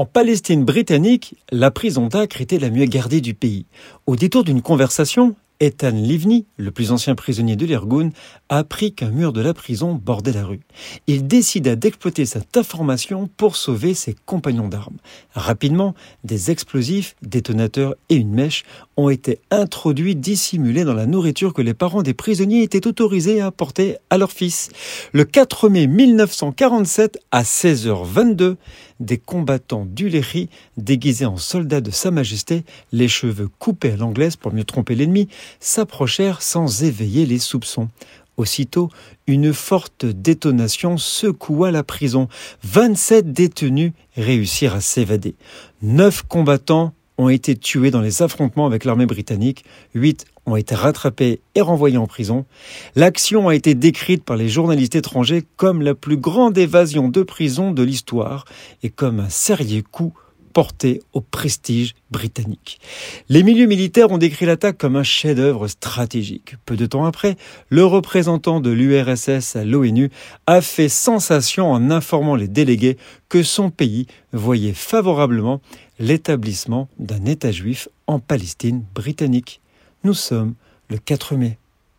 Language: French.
En Palestine britannique, la prison d'Acre était la mieux gardée du pays. Au détour d'une conversation, Ethan Livni, le plus ancien prisonnier de l'Irgun, a appris qu'un mur de la prison bordait la rue. Il décida d'exploiter cette information pour sauver ses compagnons d'armes. Rapidement, des explosifs, détonateurs et une mèche ont été introduits dissimulés dans la nourriture que les parents des prisonniers étaient autorisés à apporter à leur fils. Le 4 mai 1947, à 16h22, des combattants d'Uléry, déguisés en soldats de Sa Majesté, les cheveux coupés à l'anglaise pour mieux tromper l'ennemi, s'approchèrent sans éveiller les soupçons. Aussitôt, une forte détonation secoua la prison. 27 détenus réussirent à s'évader. Neuf combattants ont été tués dans les affrontements avec l'armée britannique, huit ont été rattrapés et renvoyés en prison. L'action a été décrite par les journalistes étrangers comme la plus grande évasion de prison de l'histoire et comme un sérieux coup porté au prestige britannique. Les milieux militaires ont décrit l'attaque comme un chef-d'œuvre stratégique. Peu de temps après, le représentant de l'URSS à l'ONU a fait sensation en informant les délégués que son pays voyait favorablement l'établissement d'un État juif en Palestine britannique. Nous sommes le 4 mai